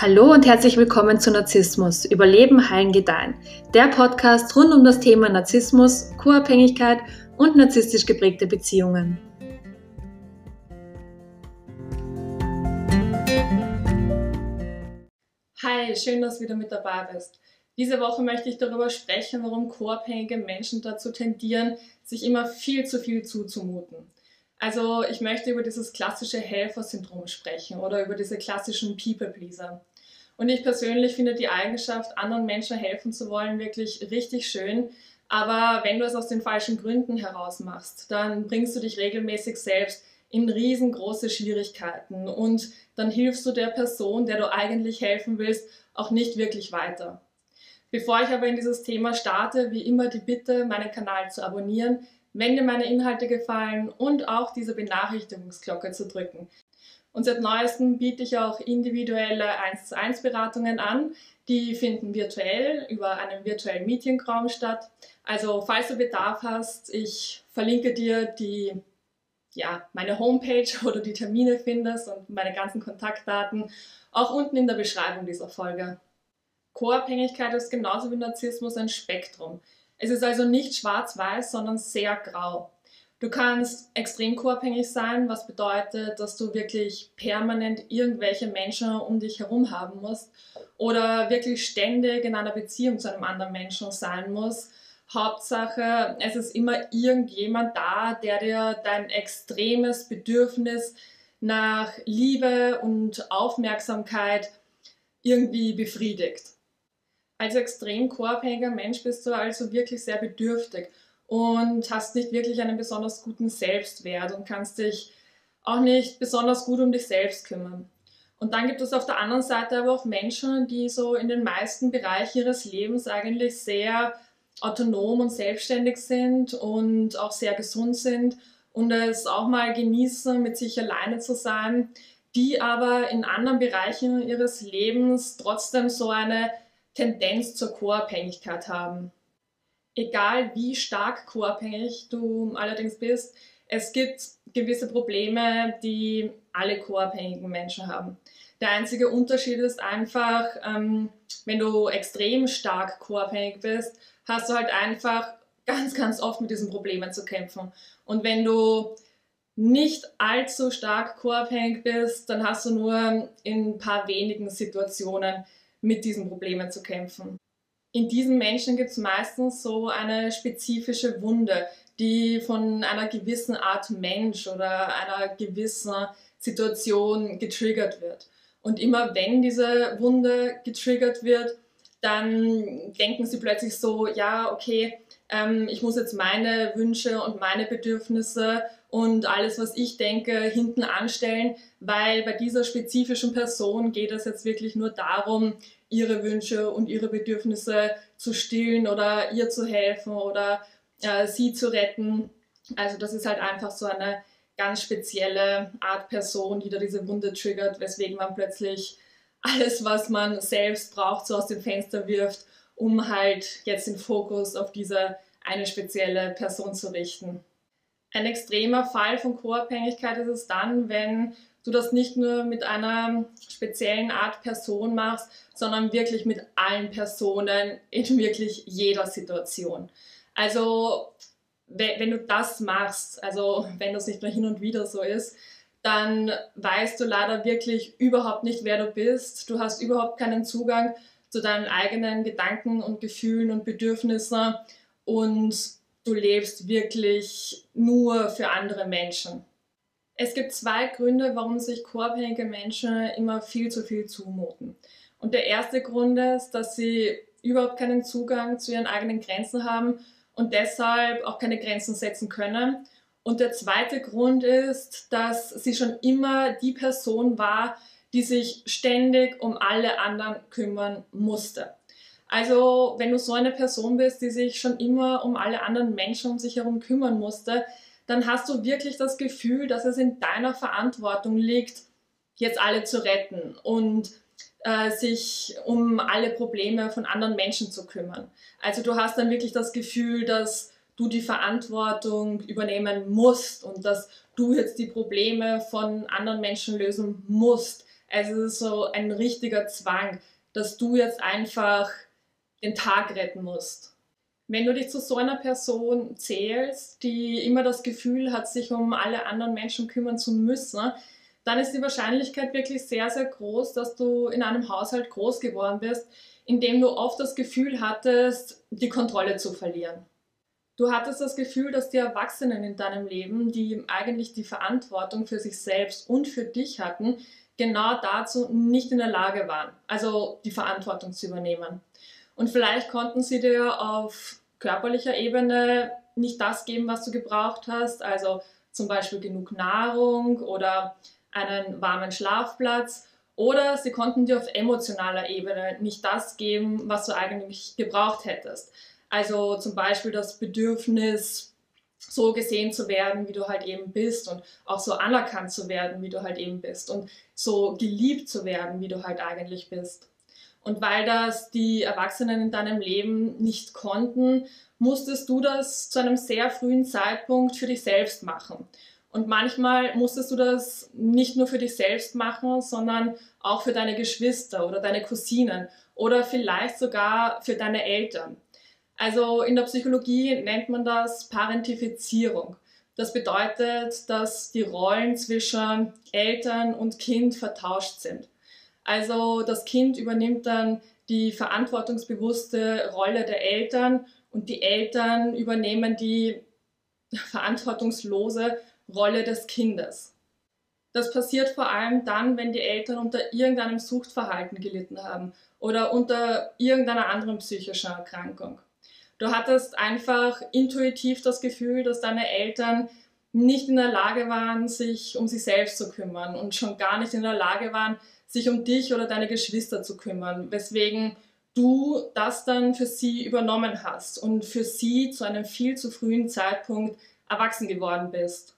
Hallo und herzlich willkommen zu Narzissmus, Überleben, Heilen, Gedeihen. Der Podcast rund um das Thema Narzissmus, Co-Abhängigkeit und narzisstisch geprägte Beziehungen. Hi, schön, dass du wieder mit dabei bist. Diese Woche möchte ich darüber sprechen, warum co-abhängige Menschen dazu tendieren, sich immer viel zu viel zuzumuten. Also ich möchte über dieses klassische Helfersyndrom sprechen oder über diese klassischen People-Pleaser. Und ich persönlich finde die Eigenschaft, anderen Menschen helfen zu wollen, wirklich richtig schön. Aber wenn du es aus den falschen Gründen heraus machst, dann bringst du dich regelmäßig selbst in riesengroße Schwierigkeiten und dann hilfst du der Person, der du eigentlich helfen willst, auch nicht wirklich weiter. Bevor ich aber in dieses Thema starte, wie immer die Bitte, meinen Kanal zu abonnieren, wenn dir meine Inhalte gefallen und auch diese Benachrichtigungsglocke zu drücken. Und seit neuestem biete ich auch individuelle 1 zu 1 Beratungen an. Die finden virtuell über einen virtuellen Meetingraum statt. Also falls du Bedarf hast, ich verlinke dir die ja, meine Homepage oder die Termine findest und meine ganzen Kontaktdaten auch unten in der Beschreibung dieser Folge. Co-Abhängigkeit ist genauso wie Narzissmus ein Spektrum. Es ist also nicht schwarz-weiß, sondern sehr grau. Du kannst extrem co-abhängig sein, was bedeutet, dass du wirklich permanent irgendwelche Menschen um dich herum haben musst oder wirklich ständig in einer Beziehung zu einem anderen Menschen sein musst. Hauptsache, es ist immer irgendjemand da, der dir dein extremes Bedürfnis nach Liebe und Aufmerksamkeit irgendwie befriedigt. Als extrem co-abhängiger Mensch bist du also wirklich sehr bedürftig und hast nicht wirklich einen besonders guten Selbstwert und kannst dich auch nicht besonders gut um dich selbst kümmern. Und dann gibt es auf der anderen Seite aber auch Menschen, die so in den meisten Bereichen ihres Lebens eigentlich sehr autonom und selbstständig sind und auch sehr gesund sind und es auch mal genießen, mit sich alleine zu sein, die aber in anderen Bereichen ihres Lebens trotzdem so eine Tendenz zur Co-Abhängigkeit haben. Egal wie stark co-abhängig du allerdings bist, es gibt gewisse Probleme, die alle co-abhängigen Menschen haben. Der einzige Unterschied ist einfach, ähm, wenn du extrem stark co-abhängig bist, hast du halt einfach ganz, ganz oft mit diesen Problemen zu kämpfen. Und wenn du nicht allzu stark co-abhängig bist, dann hast du nur in ein paar wenigen Situationen mit diesen Problemen zu kämpfen. In diesen Menschen gibt es meistens so eine spezifische Wunde, die von einer gewissen Art Mensch oder einer gewissen Situation getriggert wird. Und immer wenn diese Wunde getriggert wird, dann denken sie plötzlich so, ja, okay, ähm, ich muss jetzt meine Wünsche und meine Bedürfnisse und alles, was ich denke, hinten anstellen, weil bei dieser spezifischen Person geht es jetzt wirklich nur darum, ihre Wünsche und ihre Bedürfnisse zu stillen oder ihr zu helfen oder äh, sie zu retten. Also das ist halt einfach so eine ganz spezielle Art Person, die da diese Wunde triggert, weswegen man plötzlich alles, was man selbst braucht, so aus dem Fenster wirft, um halt jetzt den Fokus auf diese eine spezielle Person zu richten. Ein extremer Fall von Co-Abhängigkeit ist es dann, wenn du das nicht nur mit einer speziellen Art Person machst, sondern wirklich mit allen Personen in wirklich jeder Situation. Also wenn du das machst, also wenn das nicht nur hin und wieder so ist, dann weißt du leider wirklich überhaupt nicht, wer du bist. Du hast überhaupt keinen Zugang zu deinen eigenen Gedanken und Gefühlen und Bedürfnissen und du lebst wirklich nur für andere Menschen. Es gibt zwei Gründe, warum sich co-abhängige Menschen immer viel zu viel zumuten. Und der erste Grund ist, dass sie überhaupt keinen Zugang zu ihren eigenen Grenzen haben und deshalb auch keine Grenzen setzen können. Und der zweite Grund ist, dass sie schon immer die Person war, die sich ständig um alle anderen kümmern musste. Also wenn du so eine Person bist, die sich schon immer um alle anderen Menschen um sich herum kümmern musste, dann hast du wirklich das Gefühl, dass es in deiner Verantwortung liegt, jetzt alle zu retten und äh, sich um alle Probleme von anderen Menschen zu kümmern. Also du hast dann wirklich das Gefühl, dass du die Verantwortung übernehmen musst und dass du jetzt die Probleme von anderen Menschen lösen musst, Also es ist so ein richtiger Zwang, dass du jetzt einfach den Tag retten musst. Wenn du dich zu so einer Person zählst, die immer das Gefühl hat, sich um alle anderen Menschen kümmern zu müssen, dann ist die Wahrscheinlichkeit wirklich sehr, sehr groß, dass du in einem Haushalt groß geworden bist, in dem du oft das Gefühl hattest, die Kontrolle zu verlieren. Du hattest das Gefühl, dass die Erwachsenen in deinem Leben, die eigentlich die Verantwortung für sich selbst und für dich hatten, genau dazu nicht in der Lage waren, also die Verantwortung zu übernehmen. Und vielleicht konnten sie dir auf körperlicher Ebene nicht das geben, was du gebraucht hast, also zum Beispiel genug Nahrung oder einen warmen Schlafplatz. Oder sie konnten dir auf emotionaler Ebene nicht das geben, was du eigentlich gebraucht hättest. Also zum Beispiel das Bedürfnis, so gesehen zu werden, wie du halt eben bist und auch so anerkannt zu werden, wie du halt eben bist und so geliebt zu werden, wie du halt eigentlich bist. Und weil das die Erwachsenen in deinem Leben nicht konnten, musstest du das zu einem sehr frühen Zeitpunkt für dich selbst machen. Und manchmal musstest du das nicht nur für dich selbst machen, sondern auch für deine Geschwister oder deine Cousinen oder vielleicht sogar für deine Eltern. Also in der Psychologie nennt man das Parentifizierung. Das bedeutet, dass die Rollen zwischen Eltern und Kind vertauscht sind. Also das Kind übernimmt dann die verantwortungsbewusste Rolle der Eltern und die Eltern übernehmen die verantwortungslose Rolle des Kindes. Das passiert vor allem dann, wenn die Eltern unter irgendeinem Suchtverhalten gelitten haben oder unter irgendeiner anderen psychischen Erkrankung. Du hattest einfach intuitiv das Gefühl, dass deine Eltern nicht in der Lage waren, sich um sich selbst zu kümmern und schon gar nicht in der Lage waren, sich um dich oder deine Geschwister zu kümmern, weswegen du das dann für sie übernommen hast und für sie zu einem viel zu frühen Zeitpunkt erwachsen geworden bist.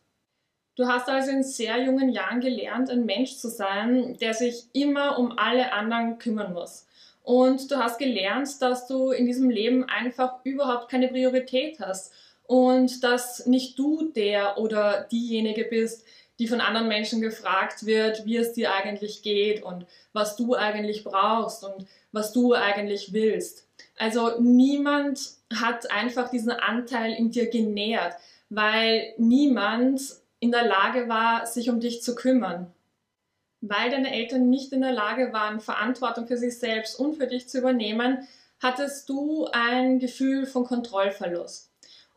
Du hast also in sehr jungen Jahren gelernt, ein Mensch zu sein, der sich immer um alle anderen kümmern muss. Und du hast gelernt, dass du in diesem Leben einfach überhaupt keine Priorität hast und dass nicht du der oder diejenige bist, die von anderen Menschen gefragt wird, wie es dir eigentlich geht und was du eigentlich brauchst und was du eigentlich willst. Also niemand hat einfach diesen Anteil in dir genährt, weil niemand in der Lage war, sich um dich zu kümmern weil deine Eltern nicht in der Lage waren, Verantwortung für sich selbst und für dich zu übernehmen, hattest du ein Gefühl von Kontrollverlust.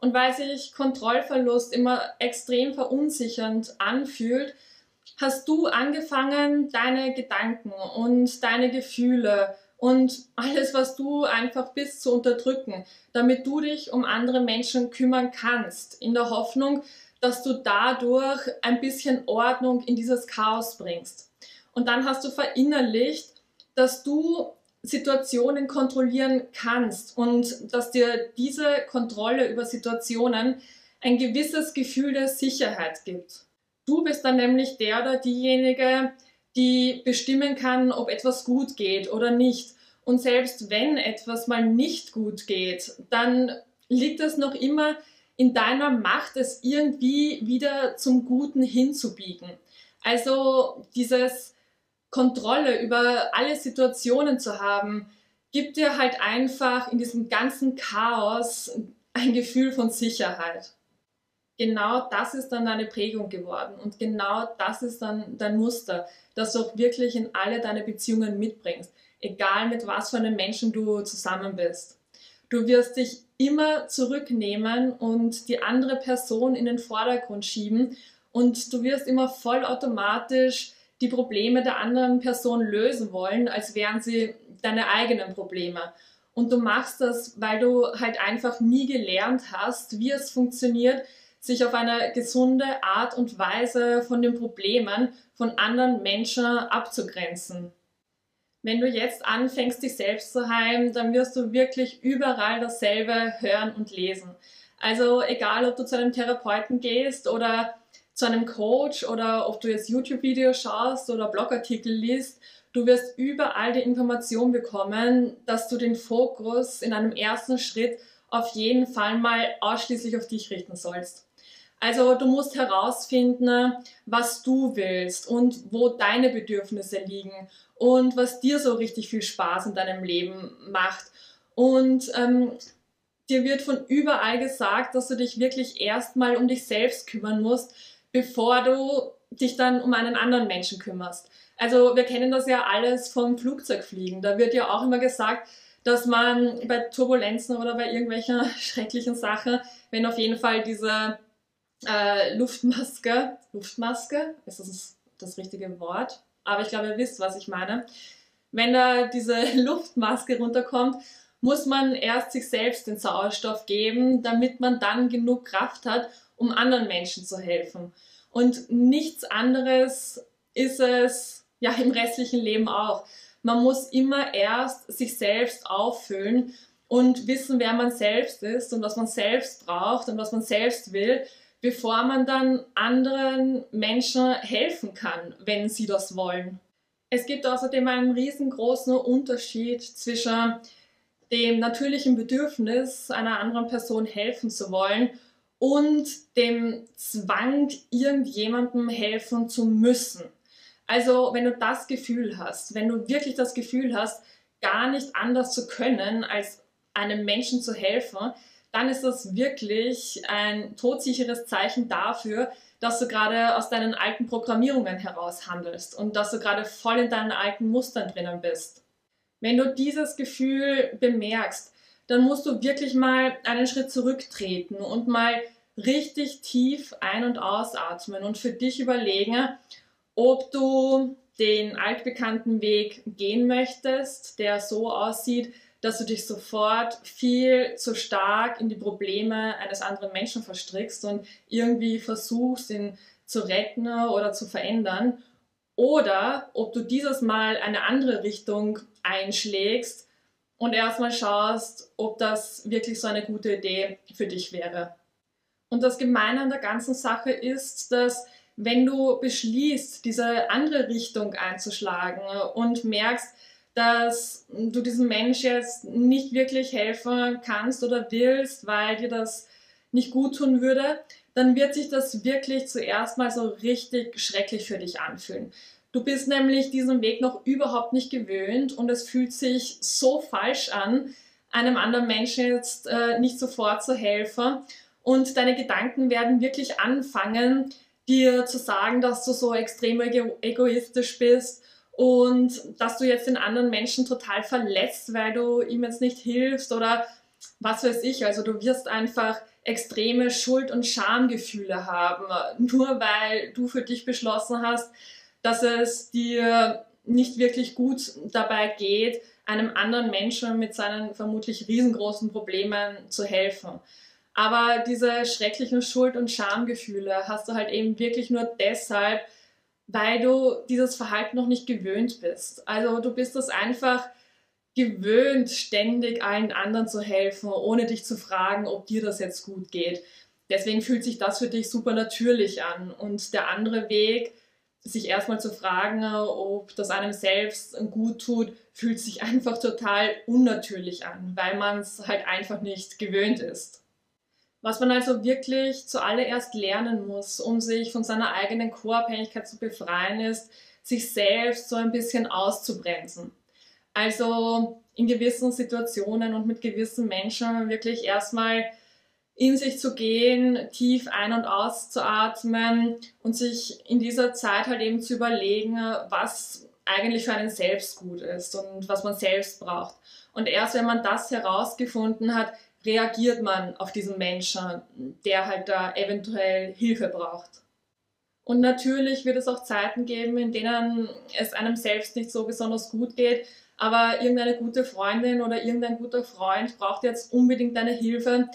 Und weil sich Kontrollverlust immer extrem verunsichernd anfühlt, hast du angefangen, deine Gedanken und deine Gefühle und alles, was du einfach bist, zu unterdrücken, damit du dich um andere Menschen kümmern kannst, in der Hoffnung, dass du dadurch ein bisschen Ordnung in dieses Chaos bringst. Und dann hast du verinnerlicht, dass du Situationen kontrollieren kannst und dass dir diese Kontrolle über Situationen ein gewisses Gefühl der Sicherheit gibt. Du bist dann nämlich der oder diejenige, die bestimmen kann, ob etwas gut geht oder nicht. Und selbst wenn etwas mal nicht gut geht, dann liegt es noch immer in deiner Macht, es irgendwie wieder zum Guten hinzubiegen. Also dieses Kontrolle über alle Situationen zu haben, gibt dir halt einfach in diesem ganzen Chaos ein Gefühl von Sicherheit. Genau das ist dann deine Prägung geworden und genau das ist dann dein Muster, das du auch wirklich in alle deine Beziehungen mitbringst, egal mit was für einem Menschen du zusammen bist. Du wirst dich immer zurücknehmen und die andere Person in den Vordergrund schieben und du wirst immer vollautomatisch die Probleme der anderen Person lösen wollen, als wären sie deine eigenen Probleme. Und du machst das, weil du halt einfach nie gelernt hast, wie es funktioniert, sich auf eine gesunde Art und Weise von den Problemen von anderen Menschen abzugrenzen. Wenn du jetzt anfängst, dich selbst zu heilen, dann wirst du wirklich überall dasselbe hören und lesen. Also egal, ob du zu einem Therapeuten gehst oder zu einem Coach oder ob du jetzt YouTube-Videos schaust oder Blogartikel liest, du wirst überall die Information bekommen, dass du den Fokus in einem ersten Schritt auf jeden Fall mal ausschließlich auf dich richten sollst. Also du musst herausfinden, was du willst und wo deine Bedürfnisse liegen und was dir so richtig viel Spaß in deinem Leben macht. Und ähm, dir wird von überall gesagt, dass du dich wirklich erstmal um dich selbst kümmern musst, bevor du dich dann um einen anderen Menschen kümmerst. Also wir kennen das ja alles vom Flugzeugfliegen. Da wird ja auch immer gesagt, dass man bei Turbulenzen oder bei irgendwelchen schrecklichen Sachen, wenn auf jeden Fall diese äh, Luftmaske, Luftmaske, ist das das richtige Wort? Aber ich glaube, ihr wisst, was ich meine. Wenn da diese Luftmaske runterkommt, muss man erst sich selbst den Sauerstoff geben, damit man dann genug Kraft hat, um anderen Menschen zu helfen. Und nichts anderes ist es ja im restlichen Leben auch. Man muss immer erst sich selbst auffüllen und wissen, wer man selbst ist und was man selbst braucht und was man selbst will, bevor man dann anderen Menschen helfen kann, wenn sie das wollen. Es gibt außerdem einen riesengroßen Unterschied zwischen dem natürlichen Bedürfnis, einer anderen Person helfen zu wollen und dem Zwang, irgendjemandem helfen zu müssen. Also wenn du das Gefühl hast, wenn du wirklich das Gefühl hast, gar nicht anders zu können, als einem Menschen zu helfen, dann ist das wirklich ein todsicheres Zeichen dafür, dass du gerade aus deinen alten Programmierungen heraus handelst und dass du gerade voll in deinen alten Mustern drinnen bist. Wenn du dieses Gefühl bemerkst, dann musst du wirklich mal einen Schritt zurücktreten und mal richtig tief ein- und ausatmen und für dich überlegen, ob du den altbekannten Weg gehen möchtest, der so aussieht, dass du dich sofort viel zu stark in die Probleme eines anderen Menschen verstrickst und irgendwie versuchst, ihn zu retten oder zu verändern. Oder ob du dieses Mal eine andere Richtung einschlägst und erstmal schaust, ob das wirklich so eine gute Idee für dich wäre. Und das Gemeine an der ganzen Sache ist, dass wenn du beschließt, diese andere Richtung einzuschlagen und merkst, dass du diesem Mensch jetzt nicht wirklich helfen kannst oder willst, weil dir das nicht gut tun würde, dann wird sich das wirklich zuerst mal so richtig schrecklich für dich anfühlen. Du bist nämlich diesen Weg noch überhaupt nicht gewöhnt und es fühlt sich so falsch an, einem anderen Menschen jetzt äh, nicht sofort zu helfen. Und deine Gedanken werden wirklich anfangen, dir zu sagen, dass du so extrem egoistisch bist und dass du jetzt den anderen Menschen total verletzt, weil du ihm jetzt nicht hilfst oder was weiß ich. Also du wirst einfach extreme Schuld- und Schamgefühle haben, nur weil du für dich beschlossen hast, dass es dir nicht wirklich gut dabei geht, einem anderen Menschen mit seinen vermutlich riesengroßen Problemen zu helfen. Aber diese schrecklichen Schuld- und Schamgefühle hast du halt eben wirklich nur deshalb, weil du dieses Verhalten noch nicht gewöhnt bist. Also du bist es einfach gewöhnt, ständig allen anderen zu helfen, ohne dich zu fragen, ob dir das jetzt gut geht. Deswegen fühlt sich das für dich super natürlich an. Und der andere Weg, sich erstmal zu fragen, ob das einem selbst gut tut, fühlt sich einfach total unnatürlich an, weil man es halt einfach nicht gewöhnt ist. Was man also wirklich zuallererst lernen muss, um sich von seiner eigenen Co-Abhängigkeit zu befreien, ist, sich selbst so ein bisschen auszubremsen. Also in gewissen Situationen und mit gewissen Menschen wirklich erstmal in sich zu gehen, tief ein- und auszuatmen und sich in dieser Zeit halt eben zu überlegen, was eigentlich für einen selbst gut ist und was man selbst braucht. Und erst wenn man das herausgefunden hat, reagiert man auf diesen Menschen, der halt da eventuell Hilfe braucht. Und natürlich wird es auch Zeiten geben, in denen es einem selbst nicht so besonders gut geht, aber irgendeine gute Freundin oder irgendein guter Freund braucht jetzt unbedingt deine Hilfe.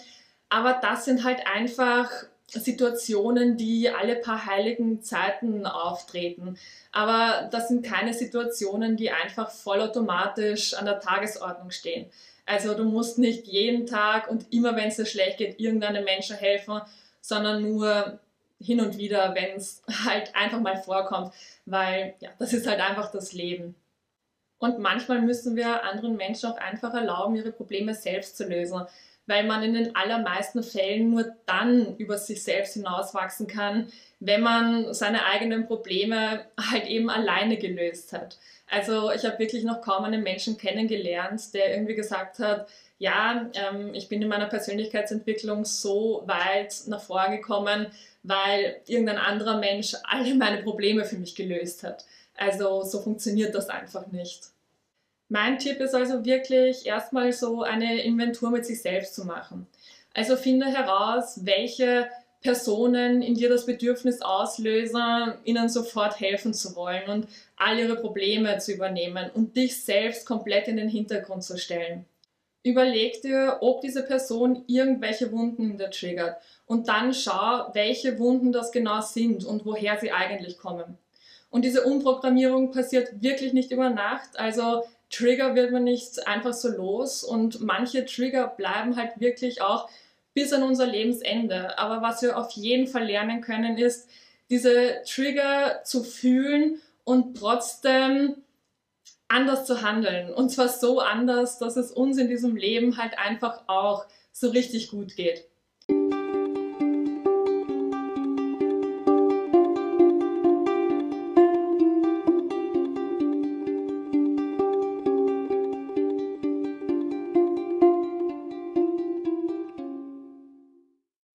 Aber das sind halt einfach Situationen, die alle paar heiligen Zeiten auftreten. Aber das sind keine Situationen, die einfach vollautomatisch an der Tagesordnung stehen. Also du musst nicht jeden Tag und immer, wenn es dir schlecht geht, irgendeinem Menschen helfen, sondern nur hin und wieder, wenn es halt einfach mal vorkommt, weil ja, das ist halt einfach das Leben. Und manchmal müssen wir anderen Menschen auch einfach erlauben, ihre Probleme selbst zu lösen, weil man in den allermeisten Fällen nur dann über sich selbst hinauswachsen kann, wenn man seine eigenen Probleme halt eben alleine gelöst hat. Also ich habe wirklich noch kaum einen Menschen kennengelernt, der irgendwie gesagt hat, ja, ähm, ich bin in meiner Persönlichkeitsentwicklung so weit nach vorne gekommen, weil irgendein anderer Mensch alle meine Probleme für mich gelöst hat. Also so funktioniert das einfach nicht. Mein Tipp ist also wirklich erstmal so eine Inventur mit sich selbst zu machen. Also finde heraus, welche Personen in dir das Bedürfnis auslösen, ihnen sofort helfen zu wollen und all ihre Probleme zu übernehmen und dich selbst komplett in den Hintergrund zu stellen. Überleg dir, ob diese Person irgendwelche Wunden in dir triggert und dann schau, welche Wunden das genau sind und woher sie eigentlich kommen. Und diese Umprogrammierung passiert wirklich nicht über Nacht. Also Trigger wird man nicht einfach so los und manche Trigger bleiben halt wirklich auch bis an unser Lebensende. Aber was wir auf jeden Fall lernen können, ist, diese Trigger zu fühlen und trotzdem anders zu handeln. Und zwar so anders, dass es uns in diesem Leben halt einfach auch so richtig gut geht.